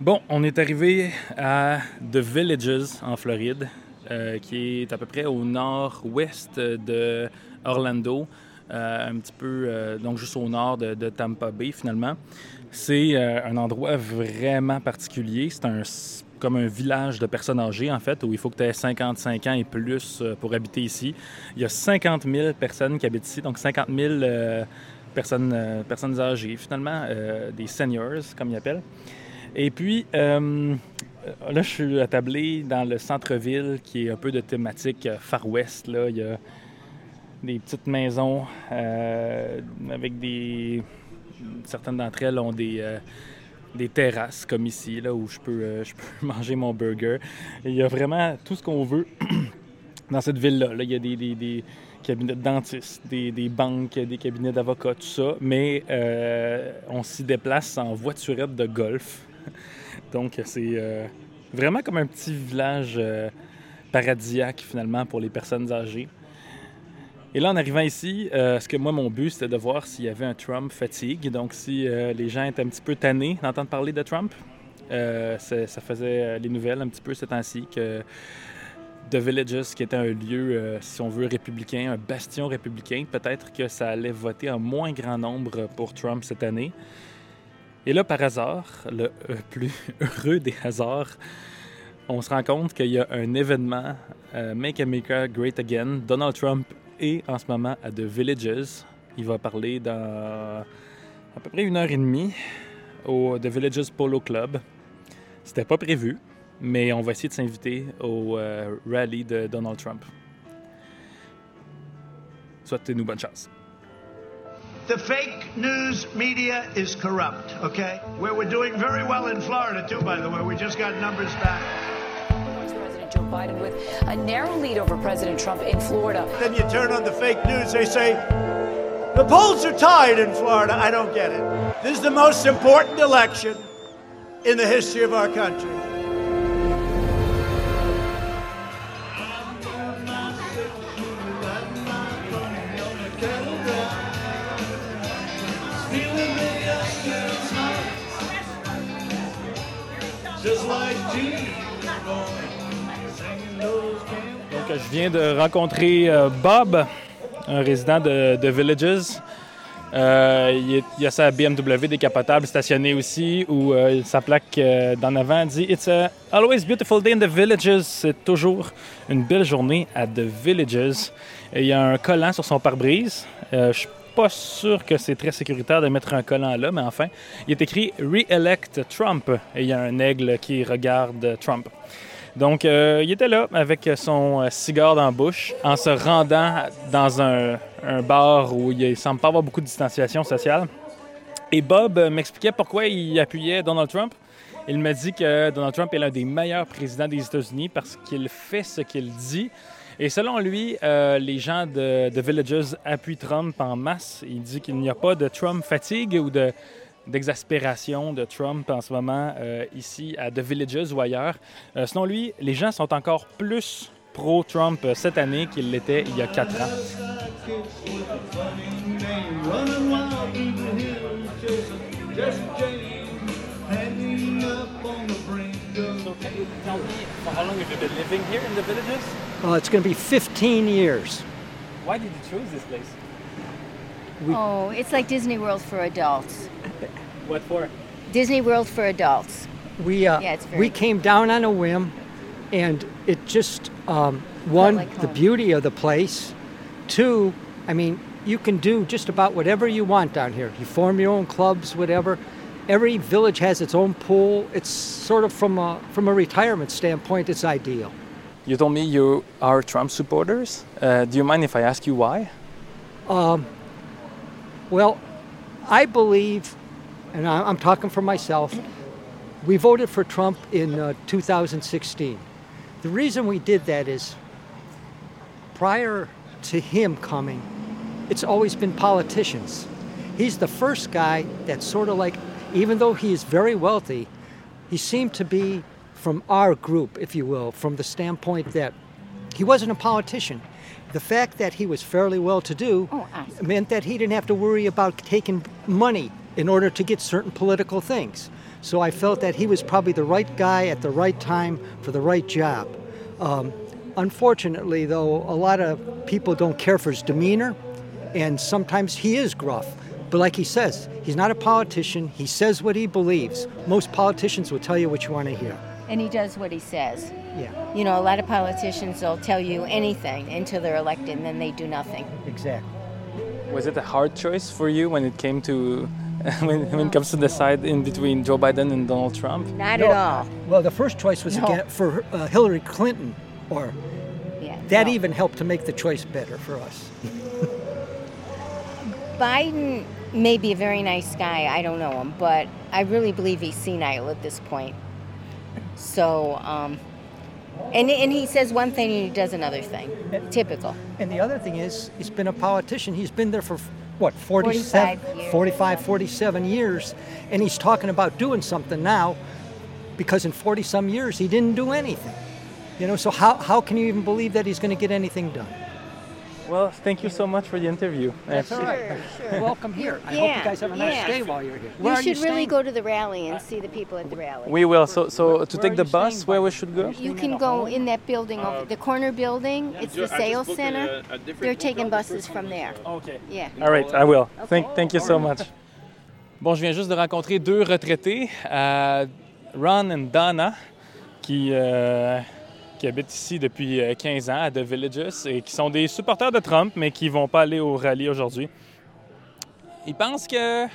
Bon, on est arrivé à The Villages en Floride, euh, qui est à peu près au nord-ouest de Orlando, euh, un petit peu, euh, donc juste au nord de, de Tampa Bay finalement. C'est un endroit vraiment particulier. C'est un comme un village de personnes âgées, en fait, où il faut que tu aies 55 ans et plus pour habiter ici. Il y a 50 000 personnes qui habitent ici, donc 50 000 personnes, personnes âgées, finalement, des seniors, comme ils appellent. Et puis, euh, là, je suis attablé dans le centre-ville qui est un peu de thématique euh, Far West. Là. Il y a des petites maisons euh, avec des. Certaines d'entre elles ont des, des terrasses, comme ici, là, où je peux, je peux manger mon burger. il y a vraiment tout ce qu'on veut dans cette ville-là. il y a des, des, cabinets de dentistes, des, des, banques, des cabinets d'avocats, tout ça. Mais on s'y déplace en voiturette de golf. Donc, c'est euh, vraiment comme un petit village euh, paradisiaque, finalement, pour les personnes âgées. Et là, en arrivant ici, euh, ce que moi, mon but, c'était de voir s'il y avait un Trump fatigue. Donc, si les gens étaient un petit peu tannés d'entendre parler de Trump, ça faisait les nouvelles un petit peu ces temps-ci que The Villages, qui était un lieu, si on veut, républicain, un bastion républicain, peut-être que ça allait voter en moins grand nombre pour Trump cette année. Et là, par hasard, le euh, plus heureux des hasards, on se rend compte qu'il y a un événement euh, Make America Great Again. Donald Trump est en ce moment à The Villages. Il va parler dans à peu près une heure et demie au The Villages Polo Club. C'était pas prévu, mais on va essayer de s'inviter au euh, rallye de Donald Trump. Souhaitez-nous bonne chance. The fake news media is corrupt, okay? Where we're doing very well in Florida, too, by the way. We just got numbers back. President Joe Biden with a narrow lead over President Trump in Florida. Then you turn on the fake news, they say, the polls are tied in Florida. I don't get it. This is the most important election in the history of our country. Donc, je viens de rencontrer euh, Bob, un résident de, Villages. Euh, il, y a sa BMW décapotable stationnée aussi, où euh, sa plaque d'en avant dit It's a always beautiful day in the villages. C'est toujours une belle journée à The Villages. il y a un collant sur son pare-brise. je suis pas sûr que c'est très sécuritaire de mettre un collant là, mais enfin, il est écrit Re-elect Trump et il y a un aigle qui regarde Trump. Donc, euh, il était là avec son euh, cigare dans la bouche en se rendant dans un, bar où il semble pas avoir beaucoup de distanciation sociale. Et Bob euh, m'expliquait pourquoi il appuyait Donald Trump. Il me dit que Donald Trump est l'un des meilleurs présidents des États-Unis parce qu'il fait ce qu'il dit. Et selon lui, les gens de, de Villages appuient Trump en masse. Il dit qu'il n'y a pas de Trump fatigue ou de d'exaspération de Trump en ce moment euh, ici à The Villages ou ailleurs. Euh, selon lui, les gens sont encore plus pro-Trump euh, cette année qu'ils l'étaient il y a quatre ans. How long have you been living here in the villages? Well, it's going to be 15 years. Why did you choose this place? We, oh, it's like Disney World for adults. What for? Disney World for adults. We uh, yeah, we came down on a whim, and it just um, one like the beauty of the place. Two, I mean, you can do just about whatever you want down here. You form your own clubs, whatever. Every village has its own pool. It's sort of from a from a retirement standpoint, it's ideal. You told me you are Trump supporters. Uh, do you mind if I ask you why? Um, well, I believe and I'm talking for myself, we voted for Trump in uh, 2016. The reason we did that is prior to him coming, it's always been politicians. He's the first guy that's sort of like, even though he is very wealthy, he seemed to be from our group, if you will, from the standpoint that he wasn't a politician. The fact that he was fairly well to do oh, meant that he didn't have to worry about taking money in order to get certain political things. So I felt that he was probably the right guy at the right time for the right job. Um, unfortunately, though, a lot of people don't care for his demeanor, and sometimes he is gruff. But like he says, he's not a politician. He says what he believes. Most politicians will tell you what you want to hear. And he does what he says. Yeah, You know, a lot of politicians will tell you anything until they're elected and then they do nothing. exactly. Was it a hard choice for you when it came to when, when it comes to decide in between Joe Biden and Donald Trump? Not No, at all. Well, the first choice was No. again for uh, Hillary Clinton, or Yeah. that no. even helped to make the choice better for us. Biden may be a very nice guy. I don't know him, but I really believe he's senile at this point. So, um, and and he says one thing and he does another thing. Typical. And the other thing is, he's been a politician. He's been there for what, 47, 45 years. 45, 47 years, and he's talking about doing something now because in 40 some years he didn't do anything. You know, so how, how can you even believe that he's going to get anything done? Well, thank you so much for the interview. That's all right. Welcome here. I hope Yeah, you guys have a nice yeah. day while you're here. You Where are should really go to the rally and see the people at the rally. We will. So, so to take the bus, staying, where we should go? You can go in that building over the corner building. It's the sales center. They're taking buses from there. Okay. Yeah. All right, I will. Thank, thank you so much. Bon, je viens juste de rencontrer deux retraités, euh, Ron et Donna, qui, euh, qui habitent ici depuis euh, 15 ans à The Villages et qui sont des supporters de Trump, mais qui vont pas aller au rallye aujourd'hui. Ils pensent que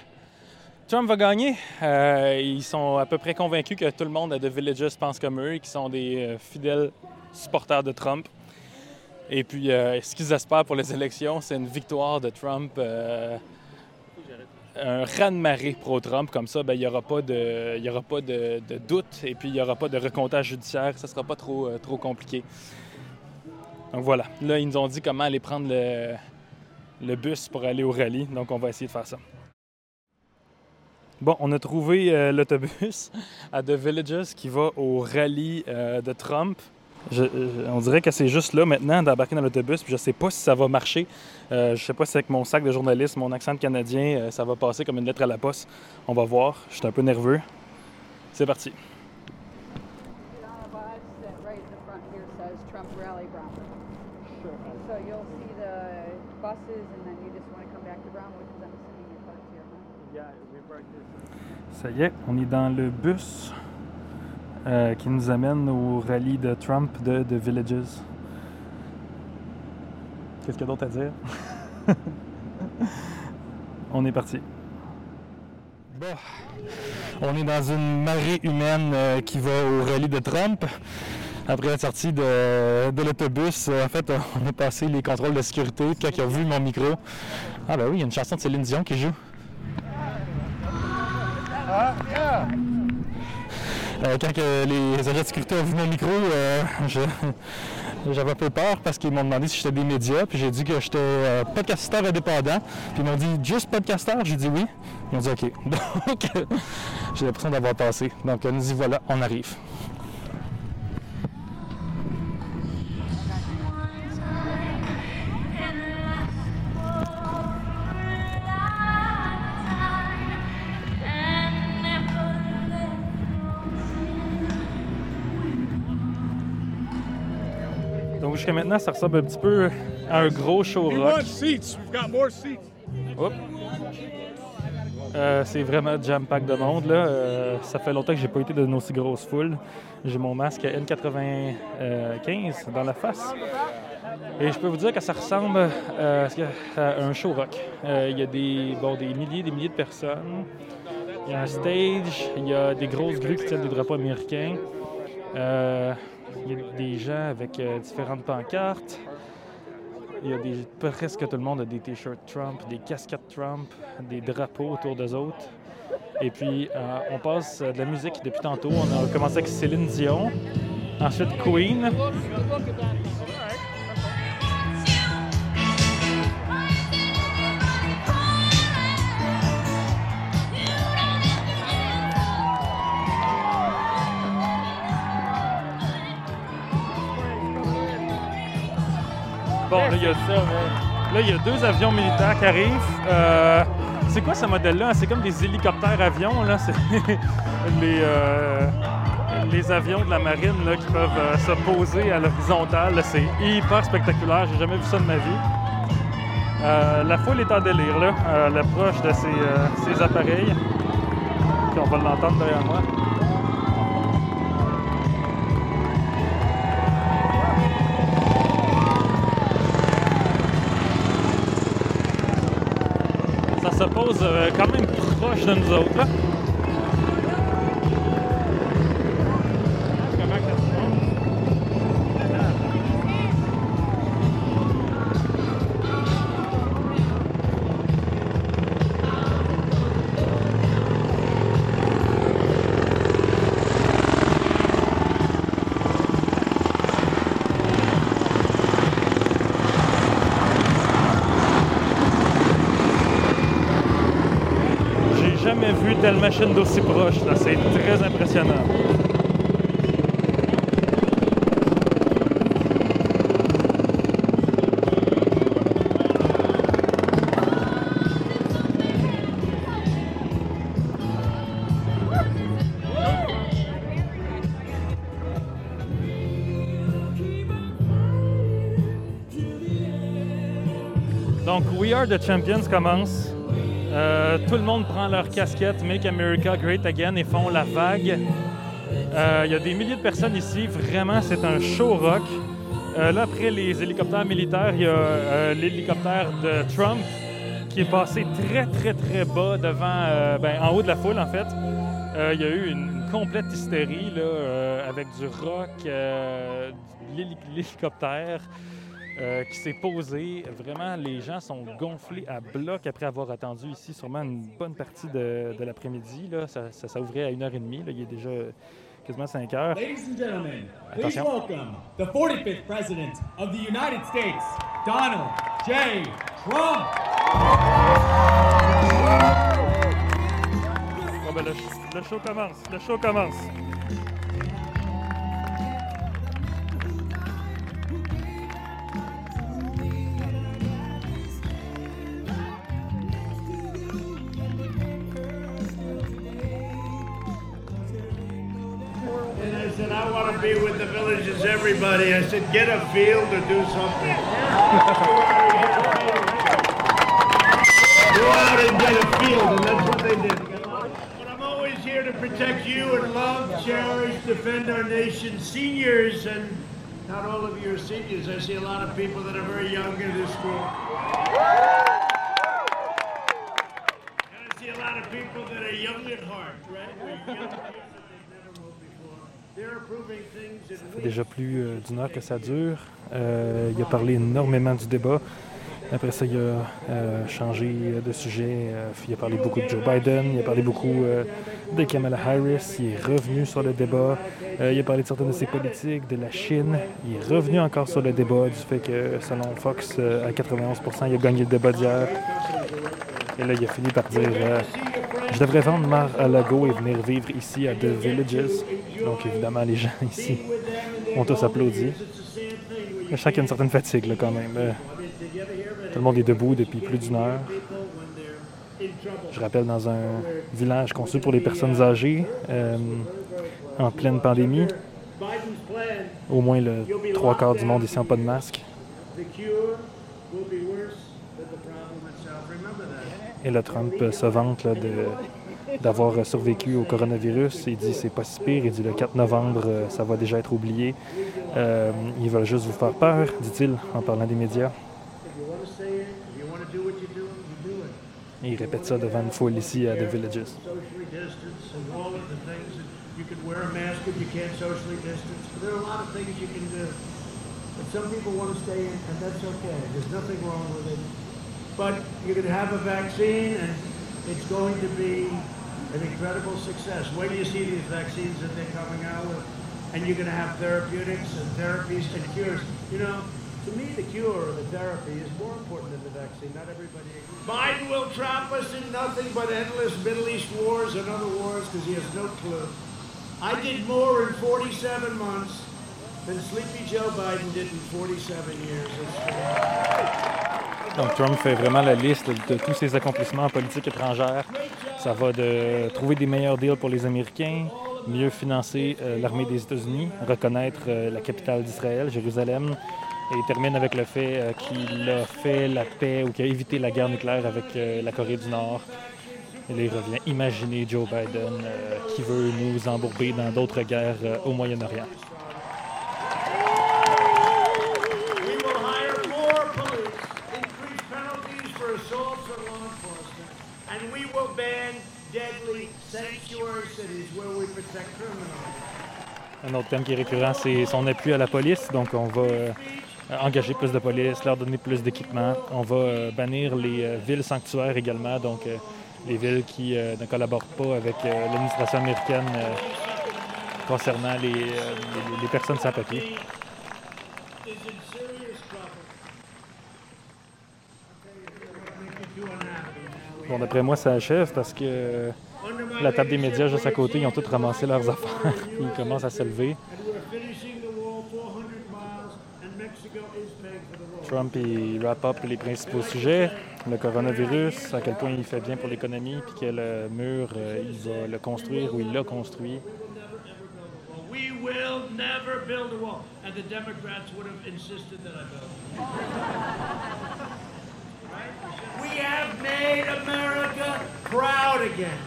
Trump va gagner. Euh, ils sont à peu près convaincus que tout le monde à The Villages pense comme eux et qu'ils sont des euh, fidèles supporters de Trump. Et puis, euh, ce qu'ils espèrent pour les élections, c'est une victoire de Trump, euh, un raz-de-marée pro-Trump. Comme ça, ben, il n'y aura pas, de, il y aura pas de, doute et puis il n'y aura pas de recomptage judiciaire. Ça ne sera pas trop, euh, trop compliqué. Donc voilà. Là, ils nous ont dit comment aller prendre le, le bus pour aller au rallye. Donc, on va essayer de faire ça. Bon, on a trouvé euh, l'autobus à The Villages qui va au rallye euh, de Trump. Je- je- on dirait que c'est juste là maintenant d'embarquer dans l'autobus, puis je sais pas si ça va marcher. Euh, je sais pas si avec mon sac de journaliste, mon accent de Canadien, euh, ça va passer comme une lettre à la poste. On va voir. Je suis un peu nerveux. C'est parti. on a bus that right in the front here says Trump Rally Brownwood. So you'll see the buses and then you just want to come back to Brownwood because I'm assuming you're parked here, huh? Ça y est, on est dans le bus euh, qui nous amène au rallye de Trump de The Villages. Qu'est-ce qu'il y a d'autre à dire? on est parti. Bon, on est dans une marée humaine euh, qui va au rallye de Trump. Après être sorti de, de l'autobus, euh, en fait, on a passé les contrôles de sécurité. Quand il a vu mon micro, ah ben oui, il y a une chanson de Céline Dion qui joue. Euh, quand que les agents de sécurité ont vu mon micro, euh, j'avais un peu peur parce qu'ils m'ont demandé si j'étais des médias, puis j'ai dit que j'étais euh, podcasteur indépendant. Puis ils m'ont dit juste podcasteur, j'ai dit oui. Ils ont dit OK. Donc euh, j'ai l'impression d'avoir passé. Donc euh, nous y voilà, on arrive. Jusqu'à maintenant, ça ressemble un petit peu à un gros show rock. Euh, c'est vraiment jam-pack de monde. Là. Euh, ça fait longtemps que j'ai pas été dans une aussi grosse foule. J'ai mon masque N95 dans la face. Et je peux vous dire que ça ressemble euh, à un show rock. Euh, Il y a des, bon, des milliers des milliers de personnes. Il y a un stage, il y a des grosses grues qui tiennent des drapeaux américains. Il y a des gens avec euh, différentes pancartes. Il y a des, presque tout le monde a des t-shirts Trump, des casquettes Trump, des drapeaux autour d'eux autres. Et puis, euh, on passe euh, de la musique depuis tantôt. On a commencé avec Céline Dion, ensuite Queen. Il y a Là, il y a deux avions militaires qui arrivent. Euh, C'est quoi ce modèle-là? C'est comme des hélicoptères-avions, là. C'est les, euh, les avions de la marine là, qui peuvent euh, se poser à l'horizontale. C'est hyper spectaculaire. J'ai jamais vu ça de ma vie. La foule est en délire, là, l'approche de ces, ces appareils. On va l'entendre derrière moi. Ça se pose euh, quand telle machine d'aussi proche. là. C'est très impressionnant. Donc, We Are the Champions commence. Euh, tout le monde prend leur casquette Make America Great Again et font la vague. Euh, Il y a des milliers de personnes ici. Vraiment, c'est un show rock. Euh, là, après les hélicoptères militaires, il y a euh, l'hélicoptère de Trump qui est passé très, très, très bas devant, euh, ben, en haut de la foule, en fait. Euh, il y a eu une, complète hystérie euh, avec du rock, euh, l'hélicoptère euh, qui s'est posé. Vraiment, les gens sont gonflés à bloc après avoir attendu ici sûrement une bonne partie de, de l'après-midi. là. Ça, ça, ça ouvrait à 1h30. Là. Il est déjà quasiment 5 heures. Ladies and gentlemen, please Attention. welcome the 45th President of the United States, Donald J. Trump. Bon, ben, le, le show commence. Le show commence. Want to be with the villages, everybody. I said, get a field or do something. Go out and get a field, and that's what they did. But I'm always here to protect you and love, cherish, defend our nation, seniors, and not all of you are seniors. I see a lot of people that are very young in this school. And I see a lot of people that are young at heart, right? Ça fait déjà plus euh, d'une heure que ça dure. Euh, il a parlé énormément du débat. Après ça, il a euh, changé de sujet. Il a parlé beaucoup de Joe Biden. Il a parlé beaucoup de Kamala Harris. Il est revenu sur le débat. Il a parlé de certaines de ses politiques, de la Chine. Il est revenu encore sur le débat du fait que, selon Fox, à 91 il a gagné le débat d'hier. Et là, il a fini par dire Je devrais vendre Mar-a-Lago et venir vivre ici à The Villages. Donc, évidemment, les gens ici ont tous applaudi. Je sens qu'il y a une certaine fatigue, là, quand même. Euh, tout le monde est debout depuis plus d'une heure. Je rappelle, dans un village conçu pour les personnes âgées, euh, en pleine pandémie, au moins le trois quarts du monde ici n'a pas de masque. Et le Trump euh, se vante de- d'avoir euh, survécu au coronavirus. Il dit c'est pas si pire. Il dit le 4 novembre, euh, ça va déjà être oublié. Euh, ils veulent juste vous faire peur, dit-il, en parlant des médias. Et il répète ça devant une foule ici à The Villages. But do. You're going to have a vaccine, and it's going to be an incredible success. Wait till you see these vaccines that they're coming out with, and you're going to have therapeutics and therapies and cures. You know, to me, the cure or the therapy is more important than the vaccine. Not everybody agrees. Biden will trap us in nothing but endless Middle East wars and other wars because he has no clue. I did more in 47 months than Sleepy Joe Biden did in 47 years. Trump fait vraiment la liste de tous ses accomplissements en politique étrangère. Ça va de trouver des meilleurs deals pour les Américains, mieux financer euh, l'armée des États-Unis, reconnaître euh, la capitale d'Israël, Jérusalem, et termine avec le fait euh, qu'il a fait la paix ou qu'il a évité la guerre nucléaire avec la Corée du Nord. Il revient imaginer Joe Biden qui veut nous embourber dans d'autres guerres au Moyen-Orient. Un autre thème qui est récurrent, c'est son appui à la police. Donc, on va euh, engager plus de police, leur donner plus d'équipement. On va euh, bannir les euh, villes sanctuaires également, donc les villes qui ne collaborent pas avec l'administration américaine concernant les, les personnes sans papier. Bon, d'après moi, ça achève parce que la table des médias juste à côté, ils ont tous ramassé leurs affaires. ils commencent à se lever. Trump, il wrap up les principaux sujets. Le coronavirus, à quel point il fait bien pour l'économie, puis que le mur, euh, il va le construire ou il l'a construit. We will never build a wall. And the Democrats would have insisted that I build. We have made America proud again.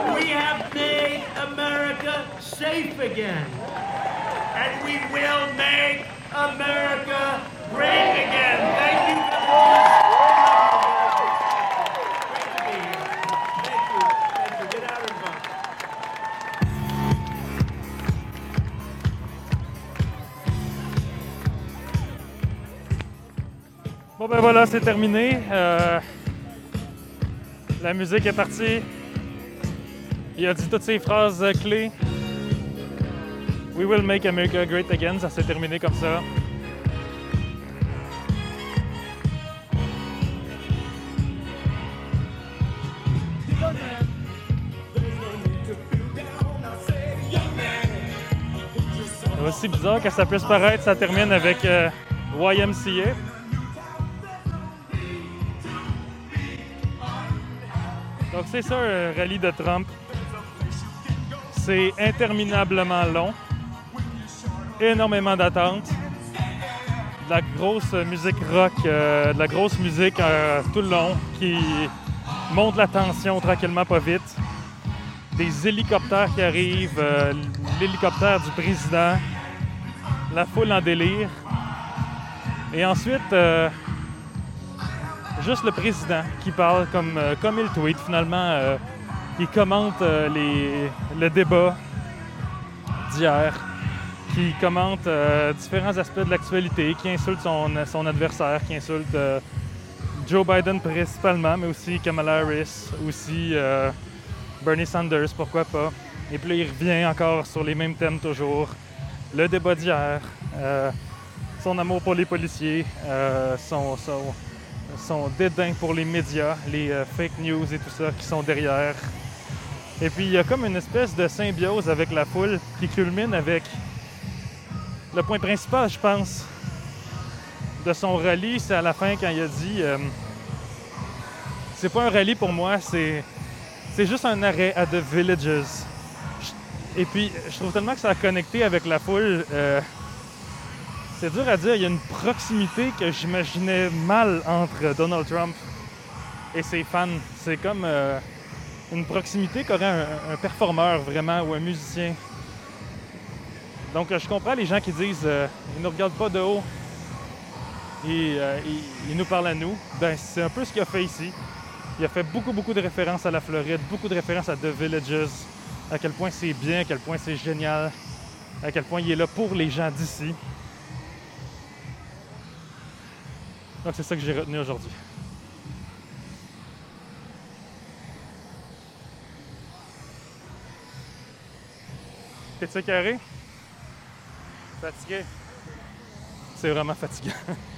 We have made America safe again. And we will make America great again. Thank you, Bon ben voilà, c'est terminé. Euh, la musique est partie. Il a dit toutes ces phrases clés. We will make America great again. Ça s'est terminé comme ça. Aussi bizarre que ça puisse paraître, ça termine avec euh, YMCA. Donc c'est ça un rallye de Trump. C'est interminablement long. Énormément d'attentes. De la grosse musique rock, euh, de la grosse musique euh, tout le long qui monte la tension tranquillement, pas vite. Des hélicoptères qui arrivent, euh, l'hélicoptère du président, la foule en délire. Et ensuite, juste le président qui parle comme, euh, comme il tweet finalement. Euh, il commente euh, les, le débat d'hier, qui commente différents aspects de l'actualité, qui insulte son, son adversaire, qui insulte Joe Biden principalement, mais aussi Kamala Harris, aussi Bernie Sanders, pourquoi pas. Et puis là, il revient encore sur les mêmes thèmes toujours. Le débat d'hier, son amour pour les policiers, son, son, son dédain pour les médias, les euh, fake news et tout ça qui sont derrière. Et puis il y a comme une espèce de symbiose avec la foule qui culmine avec le point principal, je pense, de son rallye, c'est à la fin quand il a dit euh, c'est pas un rallye pour moi, c'est c'est juste un arrêt à The Villages. Et puis je trouve tellement que ça a connecté avec la foule. Euh, c'est dur à dire. Il y a une proximité que j'imaginais mal entre Donald Trump et ses fans. C'est comme euh, une proximité qu'aurait un, performeur vraiment ou un musicien. Donc je comprends les gens qui disent euh, ils ne regardent pas de haut et euh, ils, nous parlent à nous. Ben, c'est un peu ce qu'il a fait ici. Il a fait beaucoup, beaucoup de références à la Floride, beaucoup de références à The Villages, à quel point c'est bien, à quel point c'est génial, à quel point il est là pour les gens d'ici. Donc c'est ça que j'ai retenu aujourd'hui. T'es-tu carré? Fatigué? C'est vraiment fatigant.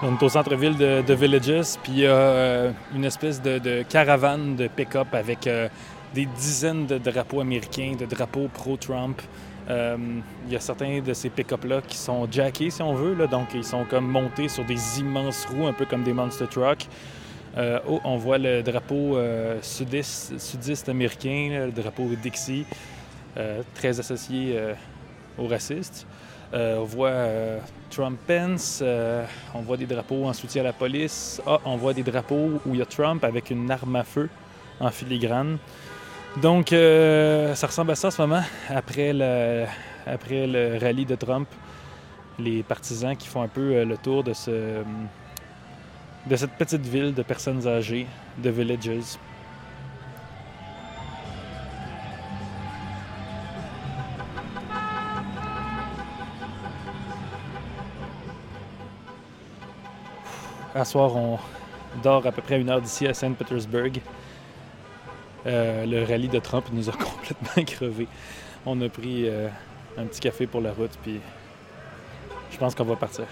On est au centre-ville de, Villages, puis il y a euh, une espèce de, caravane de pick-up avec euh, des dizaines de drapeaux américains, de drapeaux pro-Trump. Euh, il y a certains de ces pick-up-là qui sont jackés, si on veut, là, donc ils sont comme montés sur des immenses roues, un peu comme des monster trucks. Oh, on voit le drapeau sudiste, américain, le drapeau Dixie, très associé aux racistes. Euh, on voit euh, Trump Pence, euh, on voit des drapeaux en soutien à la police. Ah, on voit des drapeaux où il y a Trump avec une arme à feu en filigrane. Donc, ça ressemble à ça en ce moment, après le, après le rallye de Trump. Les partisans qui font un peu le tour de, ce, de cette petite ville de personnes âgées, de Villages. À soir, on dort à peu près une heure d'ici à Saint-Pétersbourg. Euh, le rallye de Trump nous a complètement crevés. On a pris euh, un petit café pour la route, puis je pense qu'on va partir.